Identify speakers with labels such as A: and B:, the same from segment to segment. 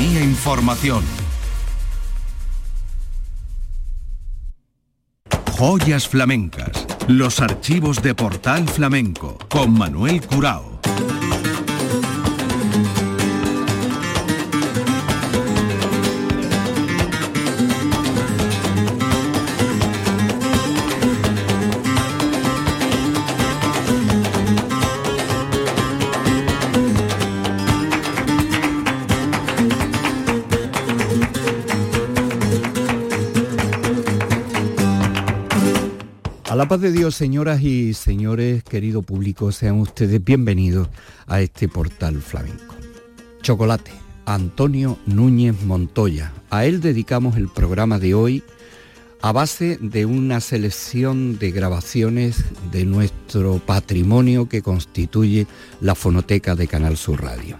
A: Información. Joyas flamencas. Los archivos de Portal Flamenco con Manuel Curao.
B: Paz de Dios, señoras y señores, querido público, sean ustedes bienvenidos a este portal flamenco. Chocolate, Antonio Núñez Montoya. A él dedicamos el programa de hoy a base de una selección de grabaciones de nuestro patrimonio que constituye la fonoteca de Canal Sur Radio.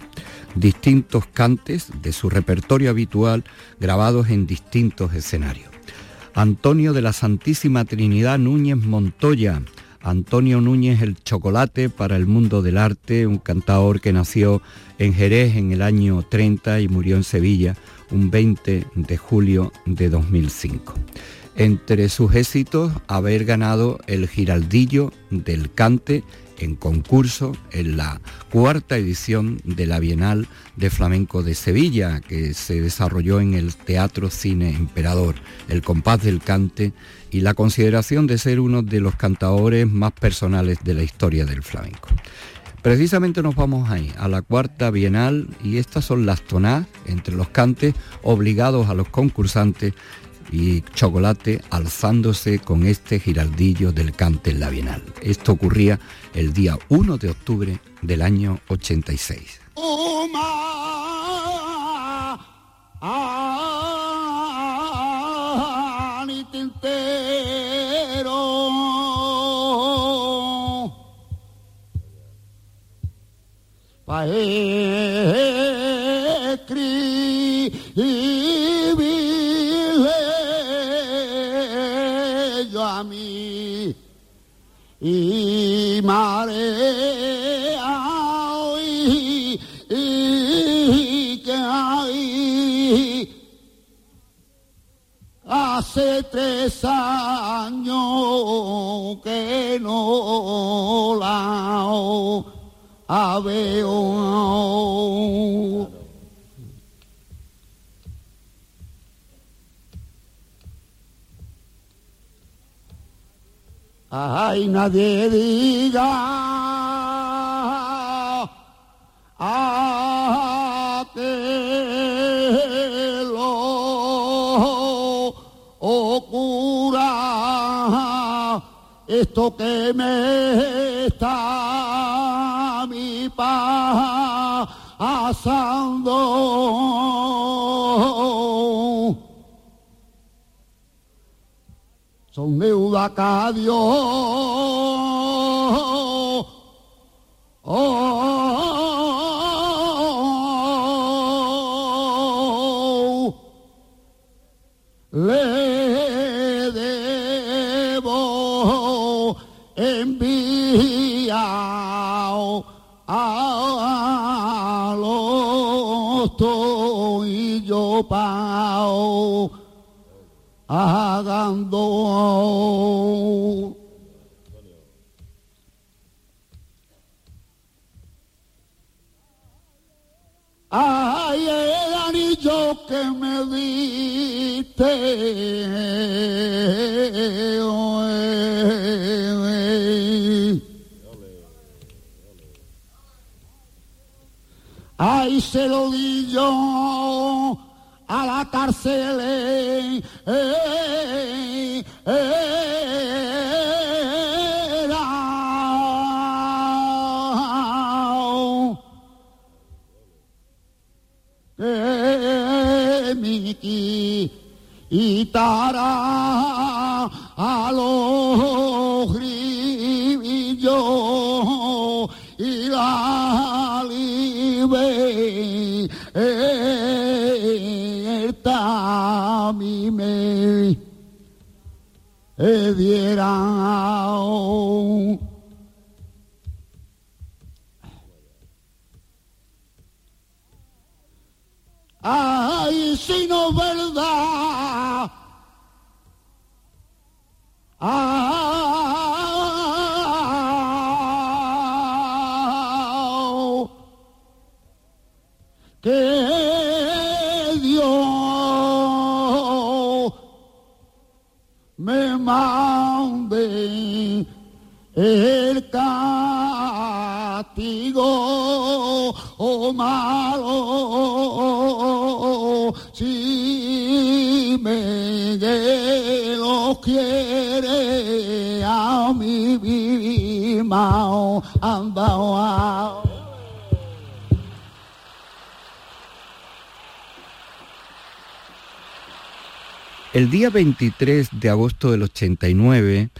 B: Distintos cantes de su repertorio habitual grabados en distintos escenarios. Antonio de la Santísima Trinidad Núñez Montoya. Antonio Núñez el Chocolate para el mundo del arte, un cantador que nació en Jerez en el año 30 y murió en Sevilla un 20 de julio de 2005. Entre sus éxitos, haber ganado el Giraldillo del Cante en concurso en la cuarta edición de la Bienal de Flamenco de Sevilla, que se desarrolló en el Teatro Cine Emperador, el compás del cante y la consideración de ser uno de los cantadores más personales de la historia del flamenco. Precisamente nos vamos ahí, a la cuarta bienal, y estas son las tonadas entre los cantes obligados a los concursantes y Chocolate alzándose con este giraldillo del cante en. Esto ocurría el día 1 de octubre del año 86.
C: Y marea y, que hay. Hace tres años que no la veo ay nadie diga a que lo ocurra esto que me está mi pasando son deuda a Dios. Oh, le debo que Dios me mande el castigo oh, malo si me lo quiere a mi vida andado
B: El día 23 de agosto del 89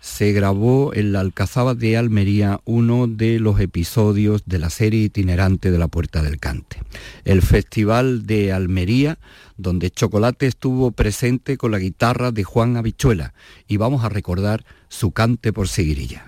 B: se grabó en la Alcazaba de Almería uno de los episodios de la serie itinerante de la Puerta del Cante. El Festival de Almería, donde Chocolate estuvo presente con la guitarra de Juan Habichuela y vamos a recordar su cante por seguirilla.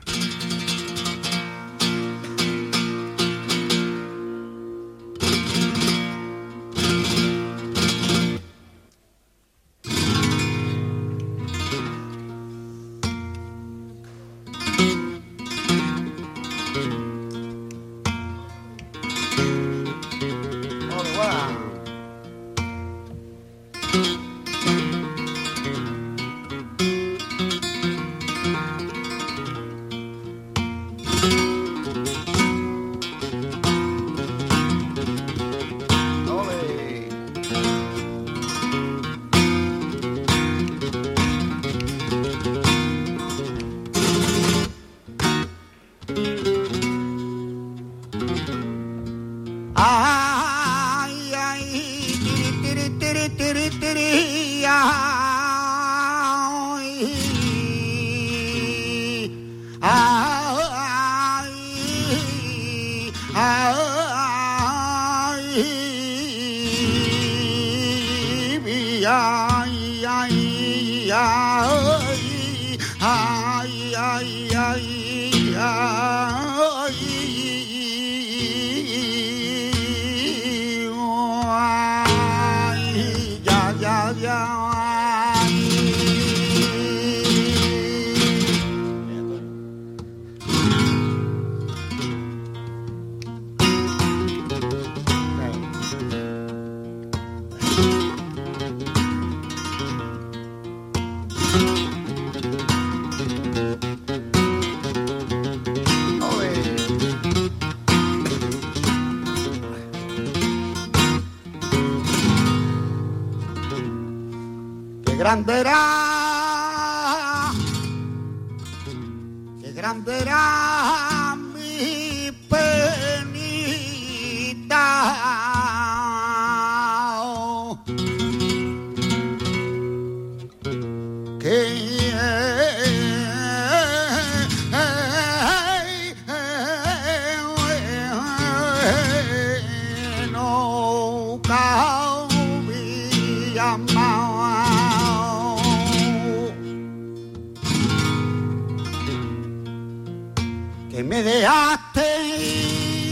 C: Me dejaste.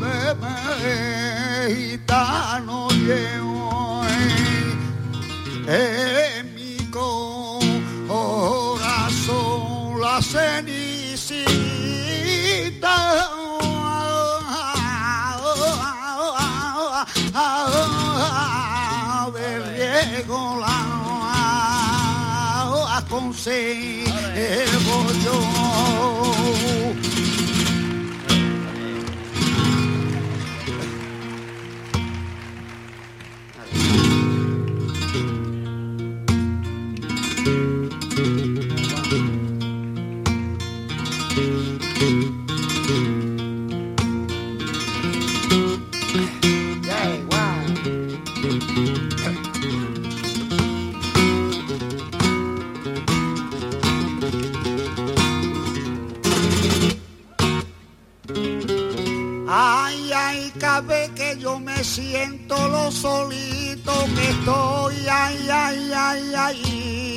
C: me, gitano llevo en, mi corazón la cenicita de riego la conservo yo. Me siento lo solito que estoy, ay, ay, ay, ay.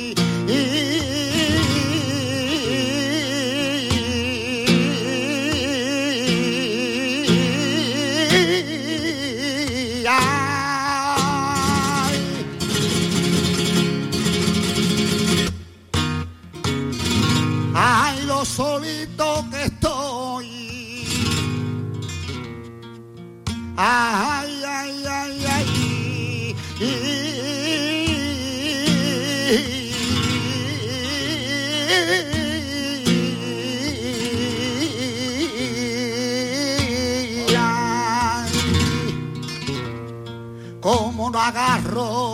C: Como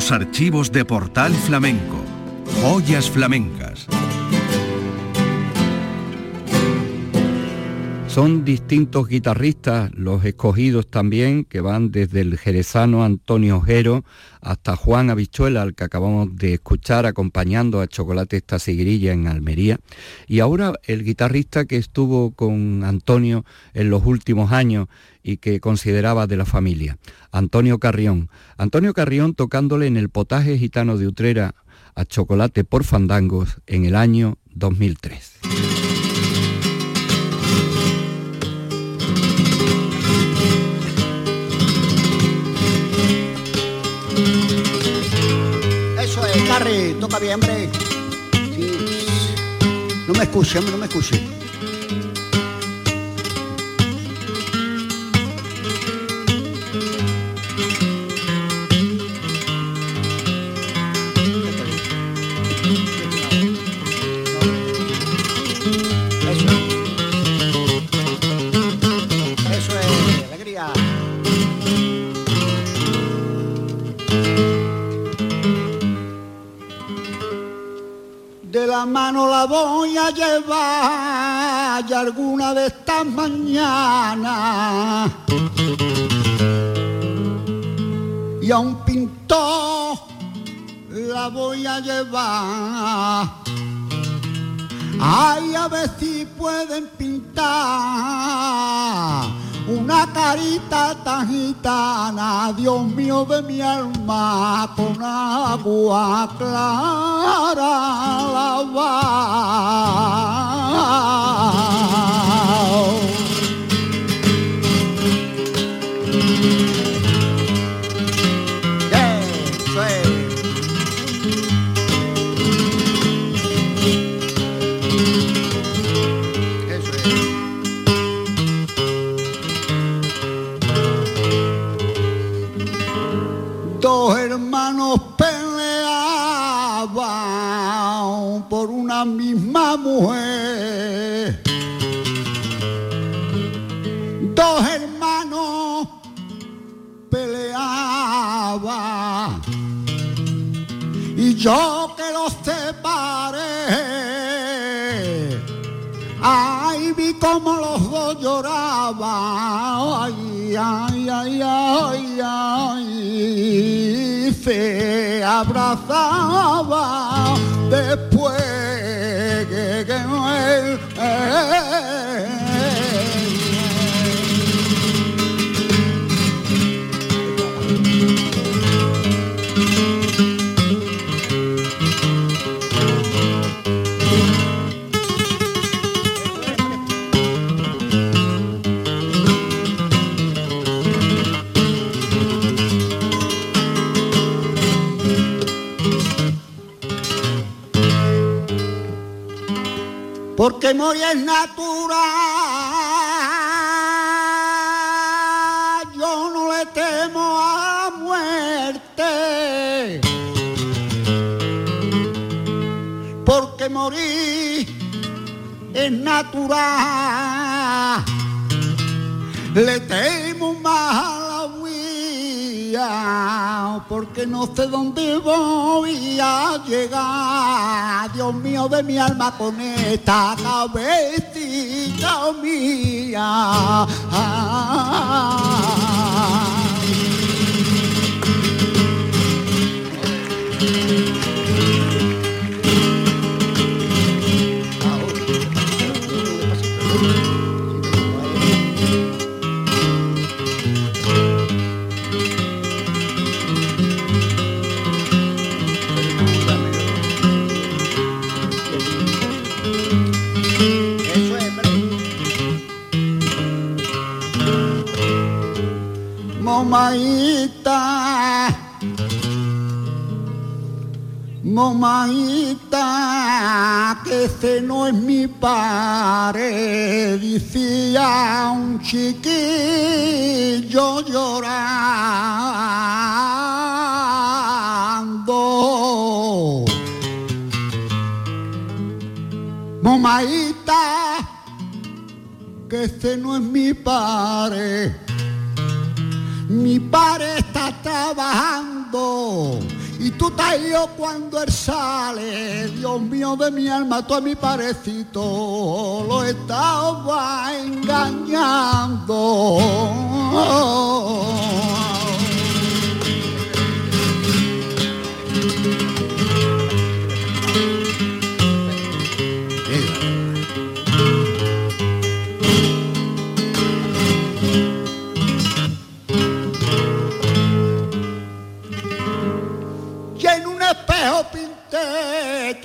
A: Los archivos de Portal Flamenco. Joyas flamencas.
B: Son distintos guitarristas, los escogidos también, que van desde el jerezano Antonio Ojero hasta Juan Habichuela, al que acabamos de escuchar acompañando a Chocolate esta seguirilla en Almería. Y ahora el guitarrista que estuvo con Antonio en los últimos años y que consideraba de la familia, Antonio Carrión. Antonio Carrión tocándole en el potaje gitano de Utrera a Chocolate por Fandangos en el año 2003.
C: Toca bien, hombre. Sí. No me escuche, no me escuche. Mano la voy a llevar y alguna de estas mañanas. Y a un pintor la voy a llevar. Ay, a ver si pueden pintar una carita tan gitana, Dios mío de mi alma, con agua clara. Yo que los separé. Ay, vi como los dos lloraban, ay, ay, ay, ay, ay, se abrazaba después Hey, hey, hey. Porque morir es natural. Yo no le temo a muerte, porque morir es natural. Le temo más porque no sé dónde voy a llegar. Dios mío de mi alma con esta cabecita mía. Momaita, yo cuando él sale. Dios mío de mi alma, tú a mi parecito lo estaba engañando.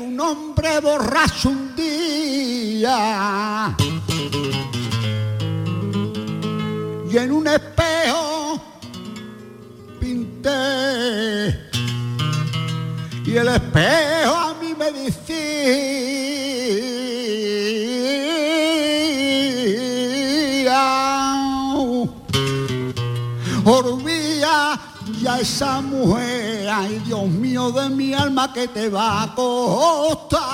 C: Tu nombre borracho un día. Y en un espejo pinté. Y el espejo a mí me decía, esa mujer, ay Dios mío de mi alma que te va a costar.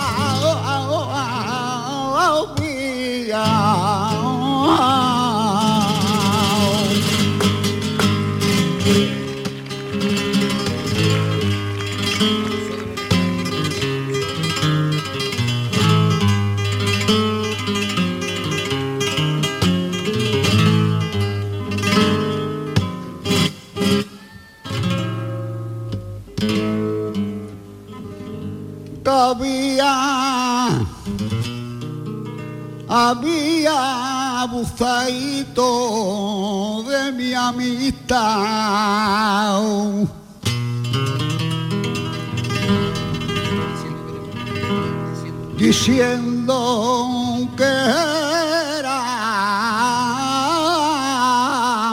C: había abusado de mi amistad. Diciendo que era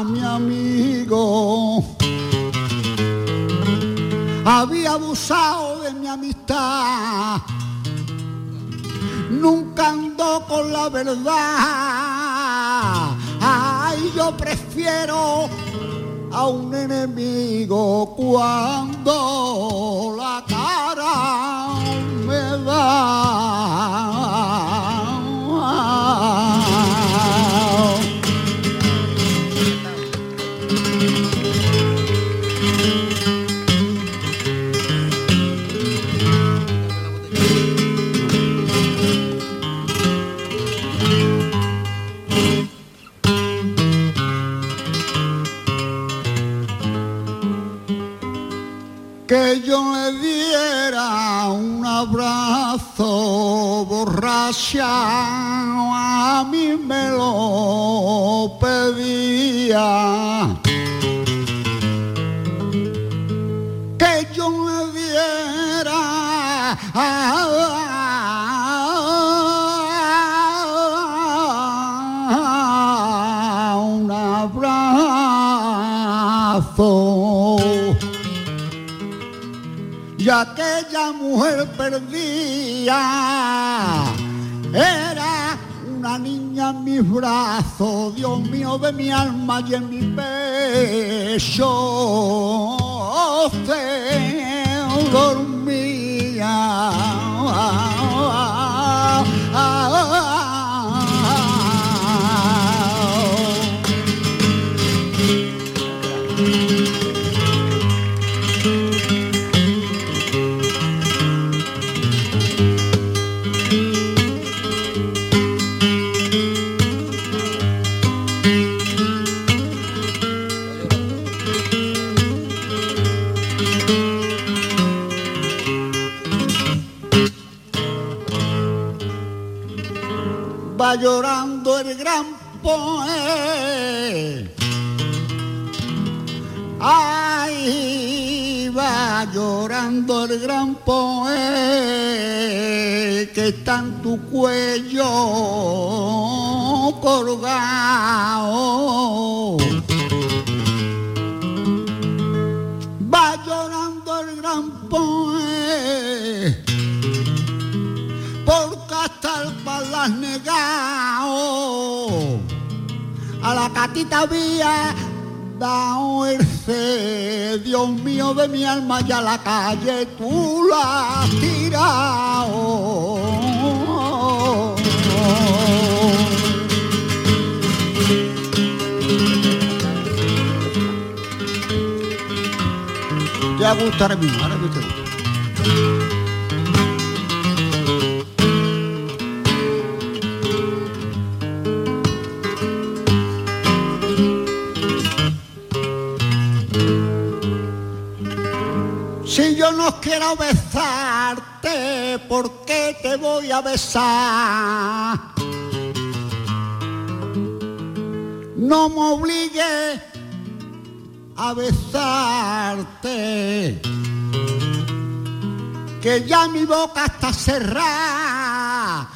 C: mi amigo, había abusado Con la verdad. Ay, yo prefiero a un enemigo cuando la cara me da. Ay, va llorando el gran poeta que está en tu cuello colgado. Va llorando el gran poeta porque hasta el palas negado a la catita había dado el Dios mío de mi alma y a la calle tú la has tirado. Ya gustará mi ahora me gusta. Si yo no quiero besarte, ¿por qué te voy a besar? No me obligues a besarte, que ya mi boca está cerrada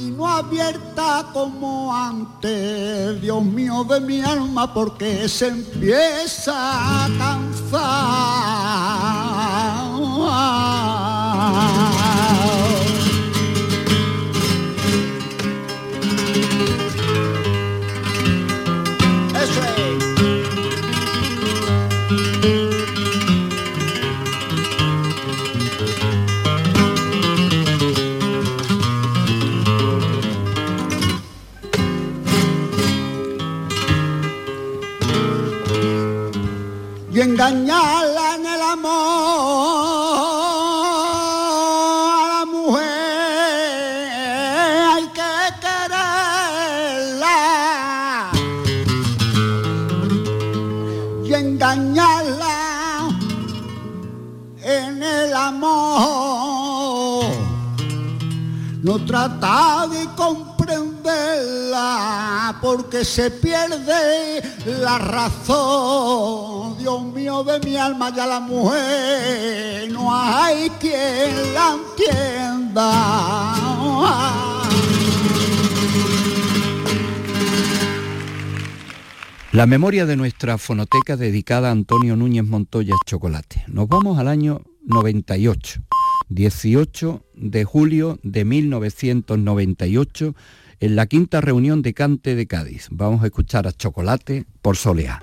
C: y no abierta como antes, Dios mío de mi alma, porque se empieza a cansar. 우 se pierde la razón. Dios mío de mi alma ya la mujer no hay quien la entienda.
B: La memoria de nuestra fonoteca dedicada a Antonio Núñez Montoya Chocolate. Nos vamos al año
C: 1998. 18 de julio de 1998 en la quinta reunión de Cante de Cádiz. Vamos a escuchar a Chocolate por Soleá.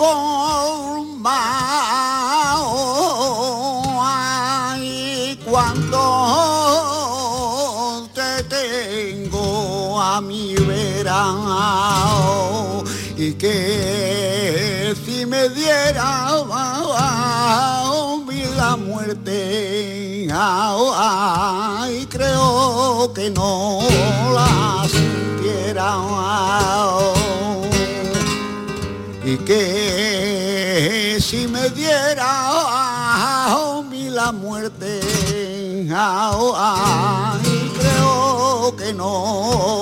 D: tan colmado ay, cuando te tengo a mi verano y que si me diera la muerte ay, creo que no la sintiera y que si me diera a mí la muerte, creo que no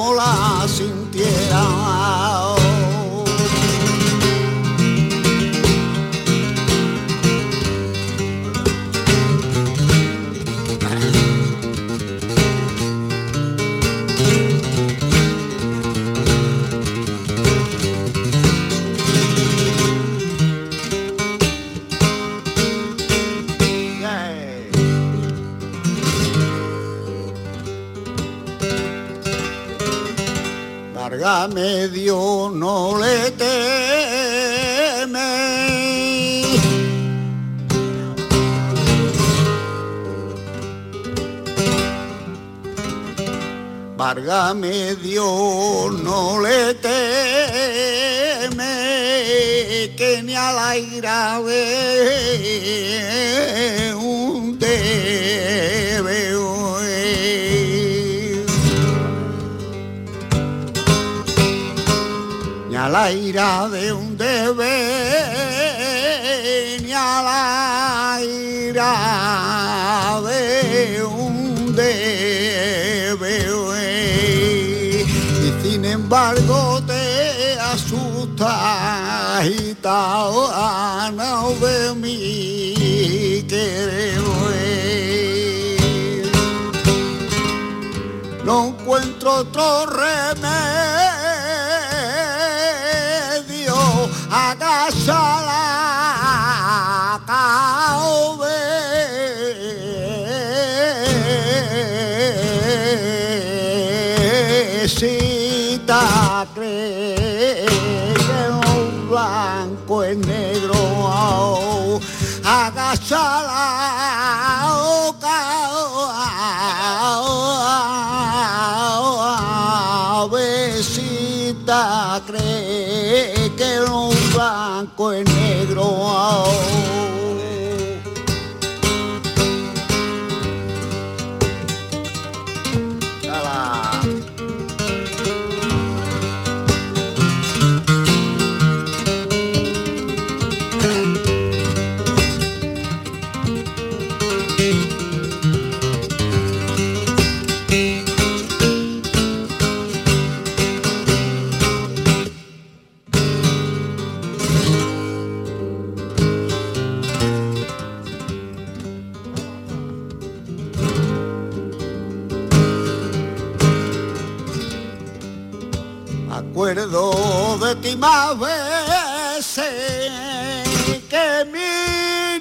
C: cabecita cree que un blanco es negro agacha la cabecita cree que un blanco más veces que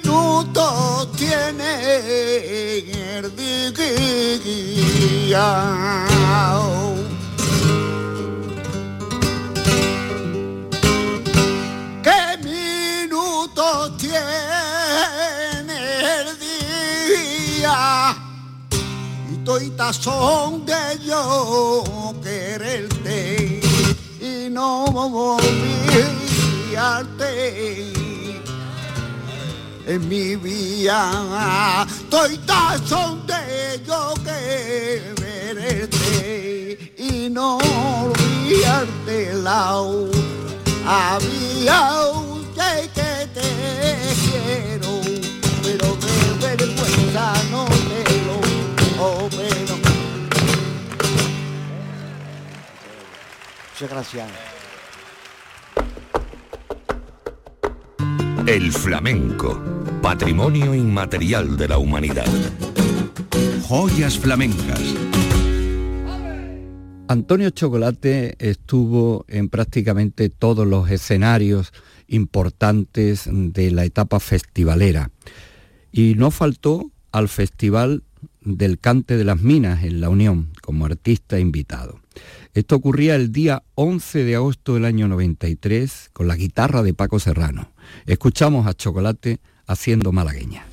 C: minutos tiene el día. ¿Qué minutos tiene el día? Y toitas son de yo quererte no olvidarte en mi vida. Estoy tan de yo que verte y no olvidarte la había Muchas gracias.
A: El flamenco, patrimonio inmaterial de la humanidad. Joyas flamencas.
B: Antonio Chocolate estuvo en prácticamente todos los escenarios importantes de la etapa festivalera y no faltó al Festival del Cante de las Minas en La Unión como artista invitado. Esto ocurría el día 11 de agosto del año 93 con la guitarra de Paco Serrano. Escuchamos a Chocolate haciendo malagueña.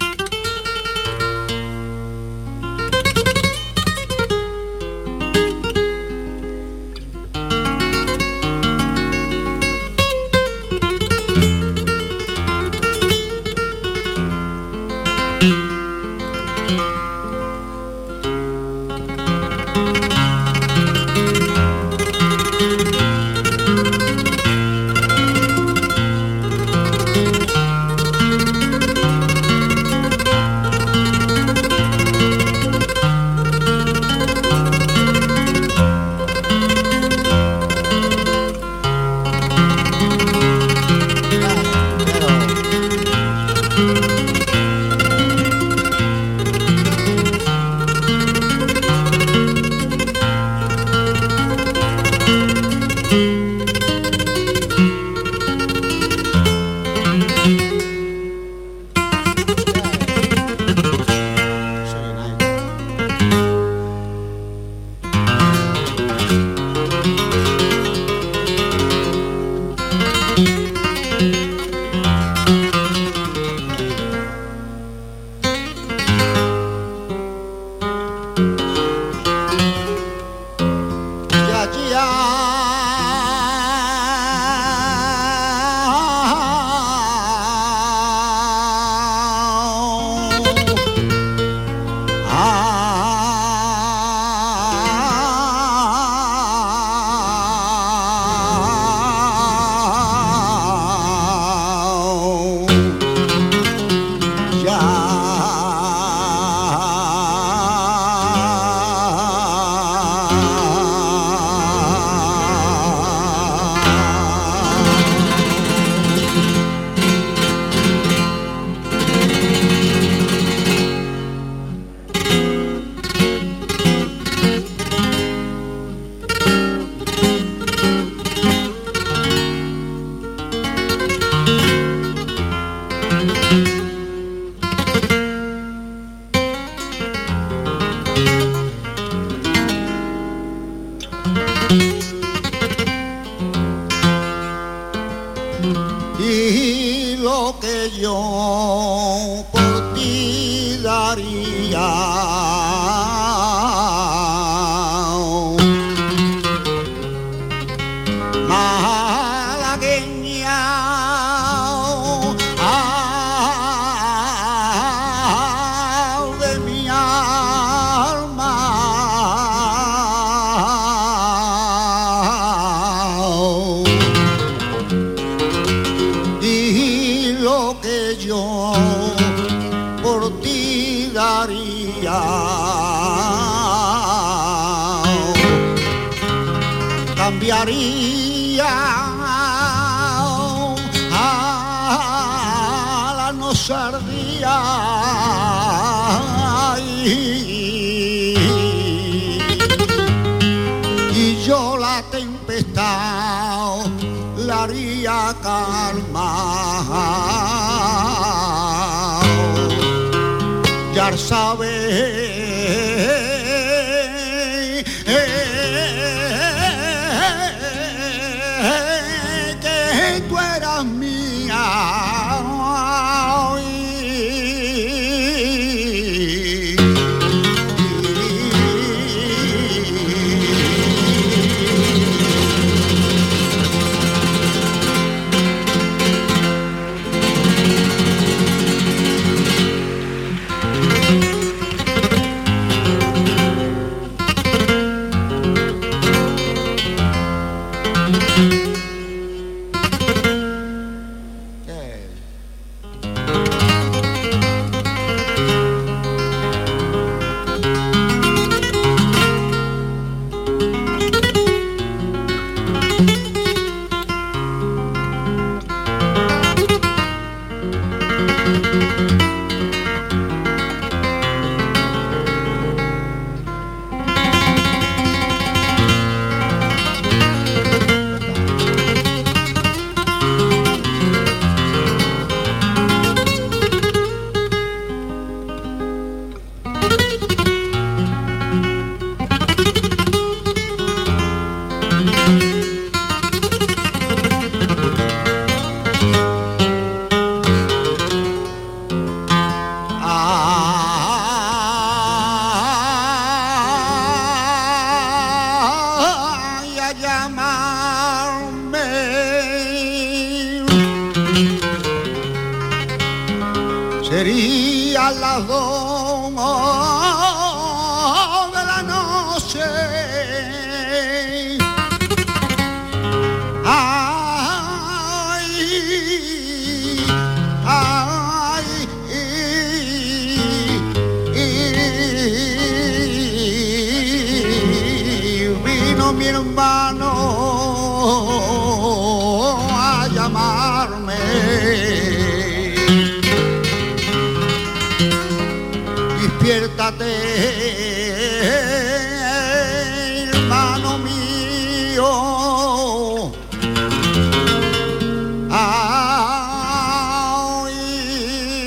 C: Maria.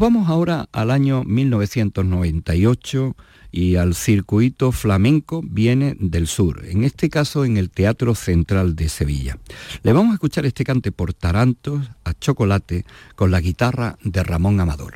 C: vamos ahora al año 1998 y al circuito flamenco viene del sur, en este caso en el Teatro Central de Sevilla. Le vamos a escuchar este cante por tarantos a chocolate con la guitarra de Ramón Amador.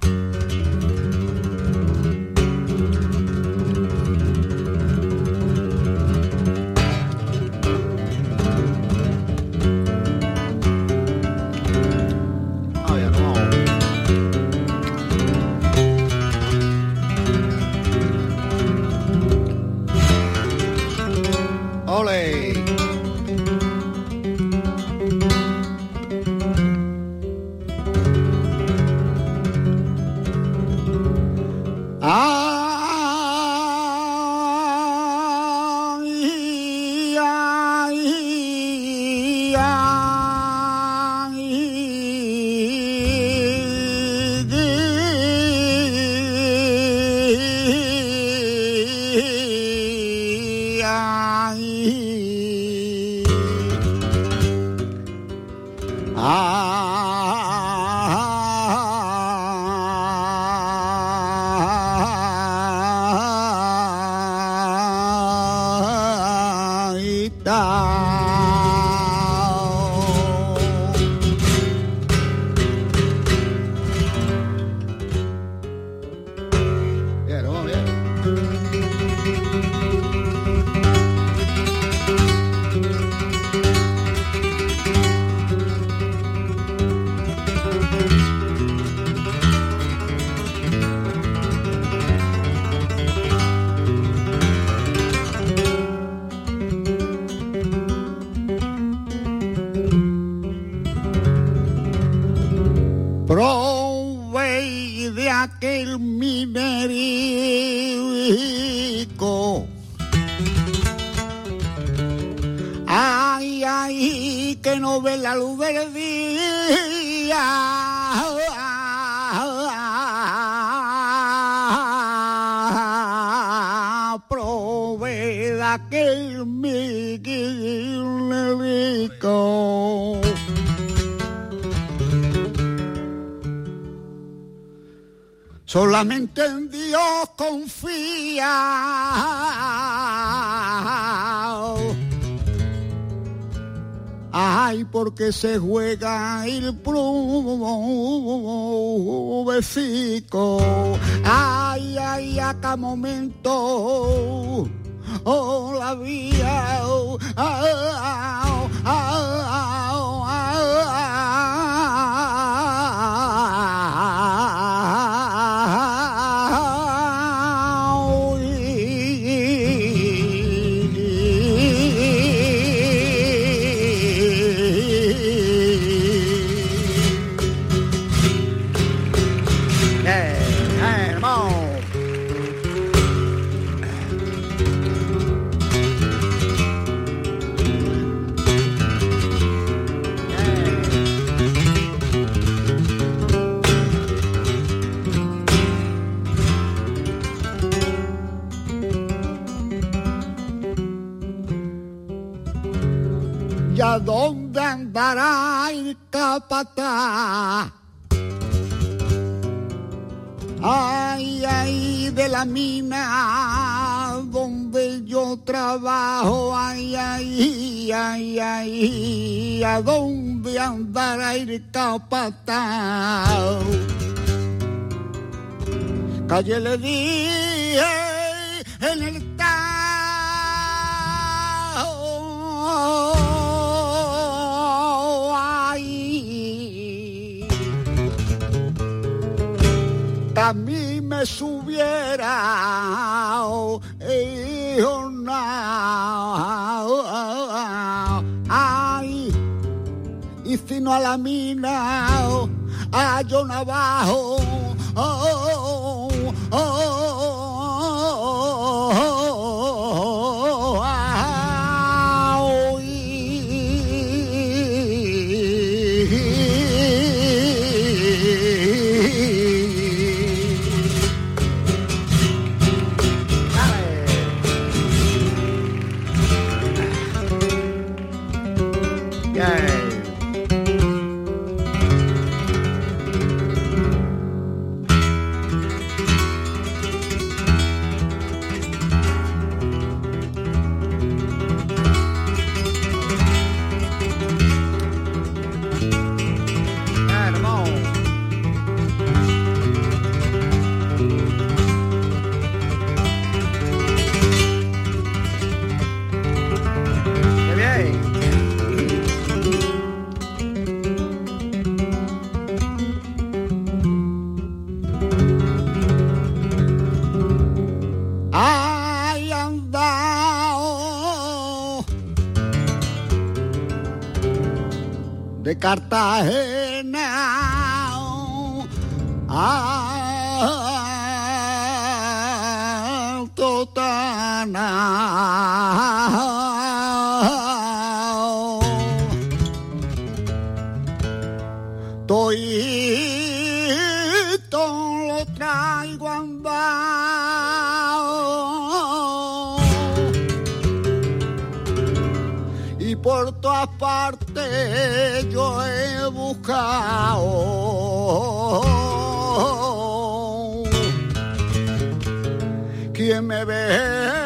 C: Ay, porque se juega el provecico. Ay, ay, acá momento. Oh, la vía. Oh, ah, ah, Ay, ay, de la mina donde yo trabajo, ay, ay, ay, ay, a dónde andará el capataz. Calle le dije en el a mí me subiera ay y si no a la mina a yo abajo oh, oh, oh,
E: de Cartagena. Parte yo he buscado. Quien me venda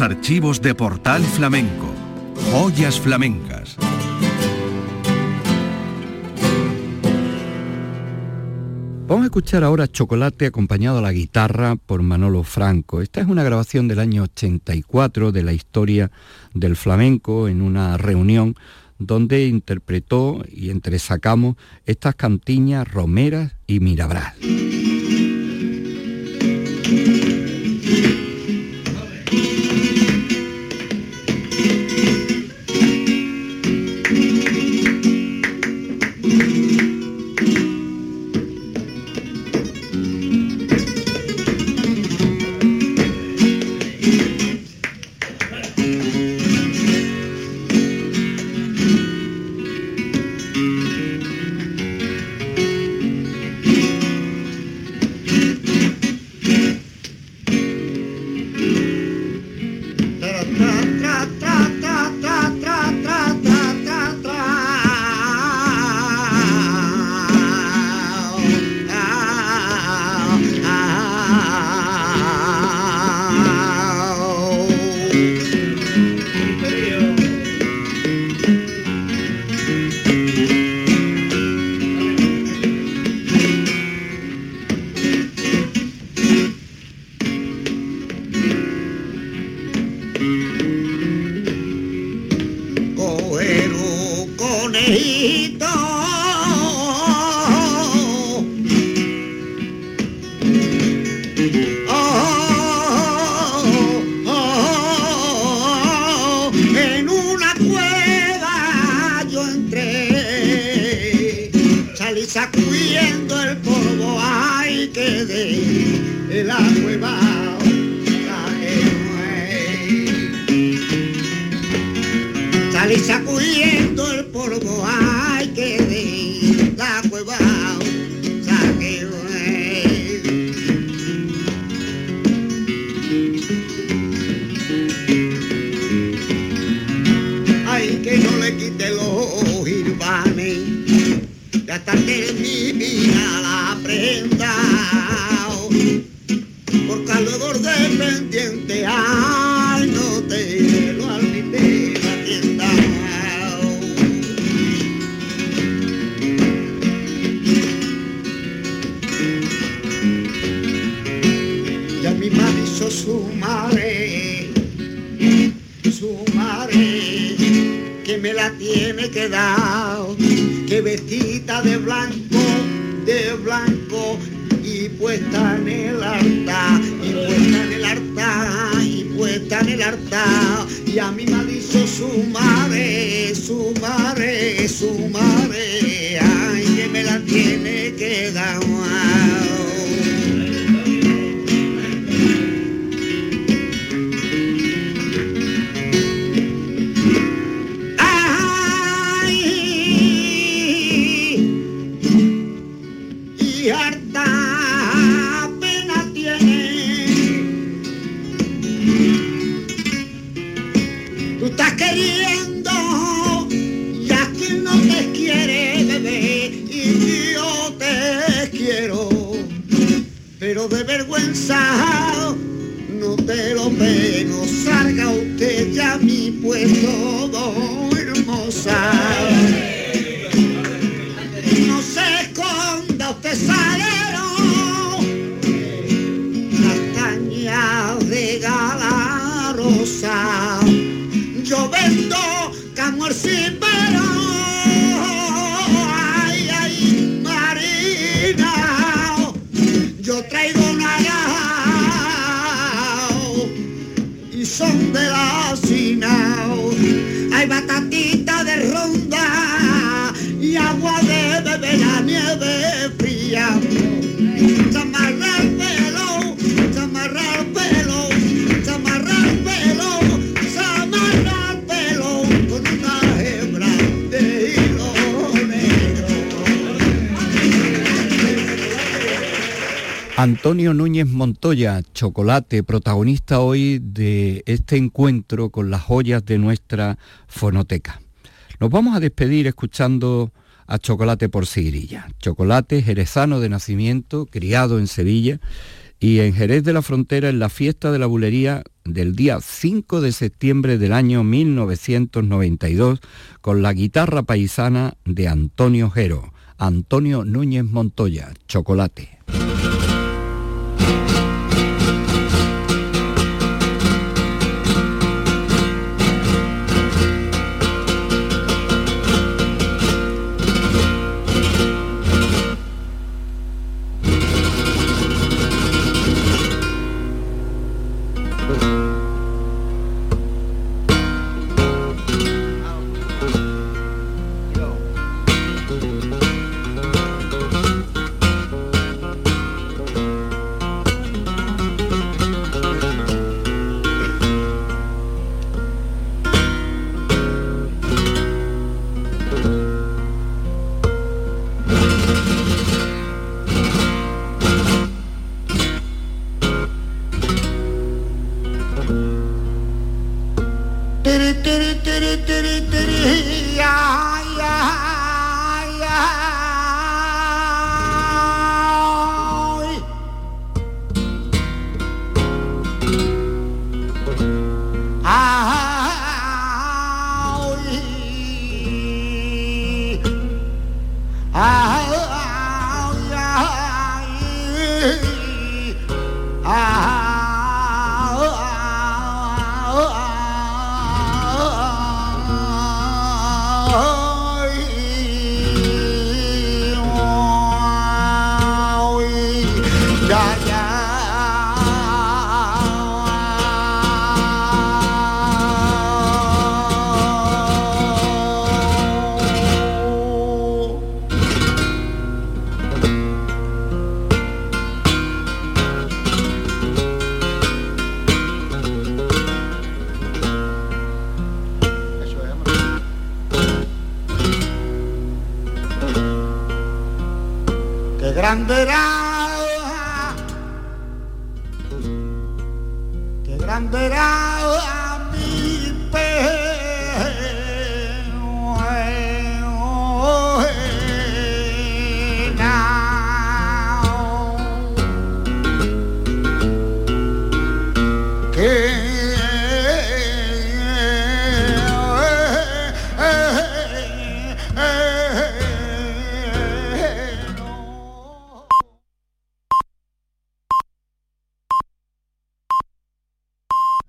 A: Archivos de Portal Flamenco. Joyas flamencas.
C: Vamos a escuchar ahora Chocolate acompañado a la guitarra por Manolo Franco. Esta es una grabación del año 84 de la historia del flamenco en una reunión donde interpretó y entresacamos estas cantiñas romeras y mirabras. Hay batatita de ronda y agua de beber la nieve
B: Antonio Núñez Montoya, Chocolate, protagonista hoy de este encuentro con las joyas de nuestra fonoteca. Nos vamos a despedir escuchando a Chocolate por Sigrilla. Chocolate jerezano de nacimiento, criado en Sevilla y en Jerez de la Frontera en la fiesta de la bulería del día 5 de septiembre del año 1992 con la guitarra paisana de Antonio Jero. Antonio Núñez Montoya, Chocolate. Grande era, qué grande era